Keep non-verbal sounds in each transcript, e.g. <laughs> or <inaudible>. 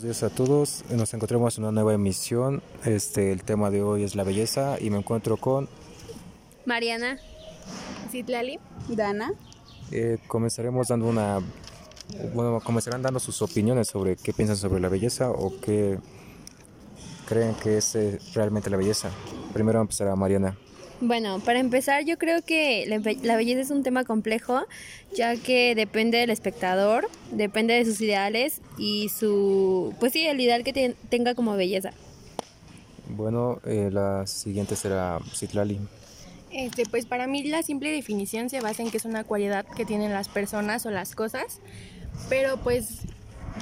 Buenos días a todos, nos encontramos en una nueva emisión. Este, el tema de hoy es la belleza y me encuentro con. Mariana. Citlali. Dana. Eh, comenzaremos dando una. Bueno, comenzarán dando sus opiniones sobre qué piensan sobre la belleza o qué creen que es eh, realmente la belleza. Primero empezará Mariana. Bueno, para empezar yo creo que la, be- la belleza es un tema complejo, ya que depende del espectador, depende de sus ideales y su, pues sí, el ideal que te- tenga como belleza. Bueno, eh, la siguiente será Citlali. Este, pues para mí la simple definición se basa en que es una cualidad que tienen las personas o las cosas, pero pues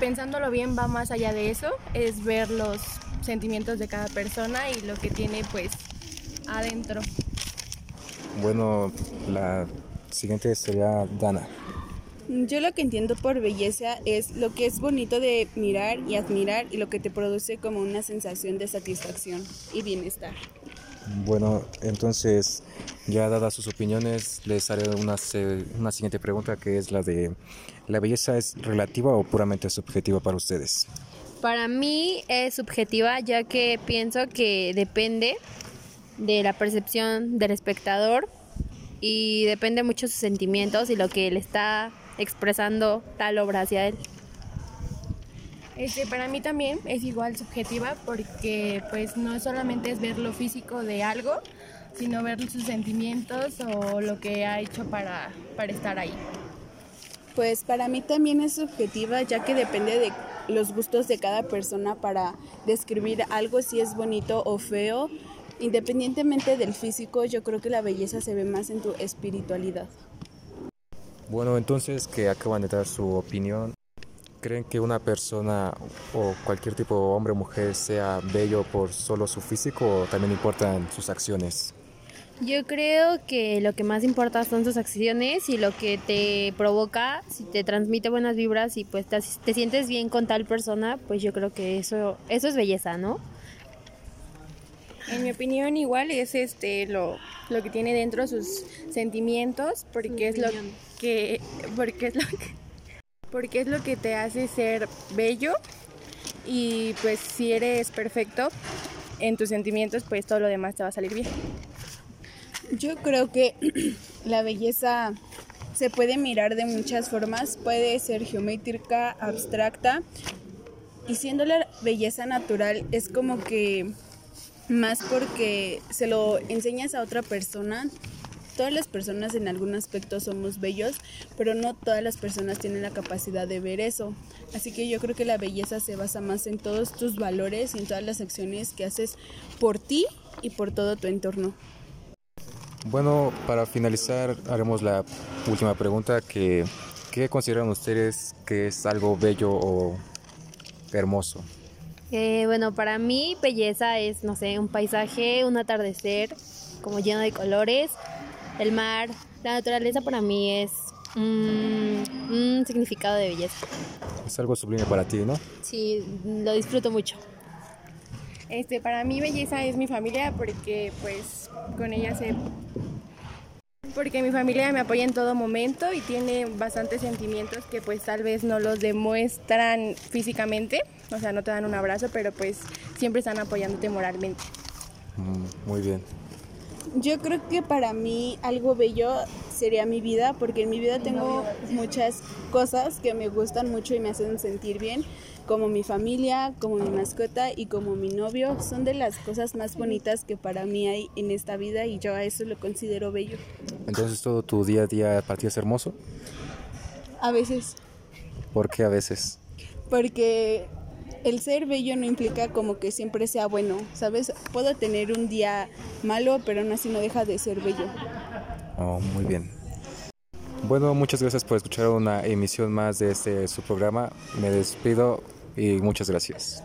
pensándolo bien va más allá de eso, es ver los sentimientos de cada persona y lo que tiene pues adentro. Bueno, la siguiente sería Dana. Yo lo que entiendo por belleza es lo que es bonito de mirar y admirar y lo que te produce como una sensación de satisfacción y bienestar. Bueno, entonces, ya dadas sus opiniones, les haré una, una siguiente pregunta que es la de, ¿la belleza es relativa o puramente subjetiva para ustedes? Para mí es subjetiva, ya que pienso que depende de la percepción del espectador y depende mucho de sus sentimientos y lo que le está expresando tal obra hacia él. Este, para mí también es igual subjetiva porque pues no solamente es ver lo físico de algo, sino ver sus sentimientos o lo que ha hecho para, para estar ahí. Pues para mí también es subjetiva ya que depende de los gustos de cada persona para describir algo si es bonito o feo. Independientemente del físico, yo creo que la belleza se ve más en tu espiritualidad. Bueno, entonces, que acaban de dar su opinión, ¿creen que una persona o cualquier tipo de hombre o mujer sea bello por solo su físico o también importan sus acciones? Yo creo que lo que más importa son tus acciones y lo que te provoca, si te transmite buenas vibras y pues te, te sientes bien con tal persona, pues yo creo que eso eso es belleza, ¿no? En mi opinión igual es este lo, lo que tiene dentro sus sentimientos porque es lo que porque es lo <laughs> que porque es lo que te hace ser bello. Y pues si eres perfecto en tus sentimientos pues todo lo demás te va a salir bien. Yo creo que <clears throat> la belleza se puede mirar de muchas formas, puede ser geométrica, abstracta, y siendo la belleza natural es como que más porque se lo enseñas a otra persona. Todas las personas en algún aspecto somos bellos, pero no todas las personas tienen la capacidad de ver eso. Así que yo creo que la belleza se basa más en todos tus valores y en todas las acciones que haces por ti y por todo tu entorno. Bueno, para finalizar, haremos la última pregunta que ¿qué consideran ustedes que es algo bello o hermoso? Eh, bueno, para mí belleza es, no sé, un paisaje, un atardecer como lleno de colores, el mar, la naturaleza para mí es un, un significado de belleza. Es algo sublime para ti, ¿no? Sí, lo disfruto mucho. Este, para mí belleza es mi familia porque pues con ella se porque mi familia me apoya en todo momento y tiene bastantes sentimientos que pues tal vez no los demuestran físicamente, o sea, no te dan un abrazo, pero pues siempre están apoyándote moralmente. Mm, muy bien. Yo creo que para mí algo bello sería mi vida, porque en mi vida tengo muchas cosas que me gustan mucho y me hacen sentir bien, como mi familia, como mi mascota y como mi novio. Son de las cosas más bonitas que para mí hay en esta vida y yo a eso lo considero bello. Entonces todo tu día a día para ti es hermoso. A veces, ¿Por qué a veces? porque el ser bello no implica como que siempre sea bueno, ¿sabes? Puedo tener un día malo, pero aún así no deja de ser bello. Oh, muy bien. Bueno, muchas gracias por escuchar una emisión más de este su programa. Me despido y muchas gracias.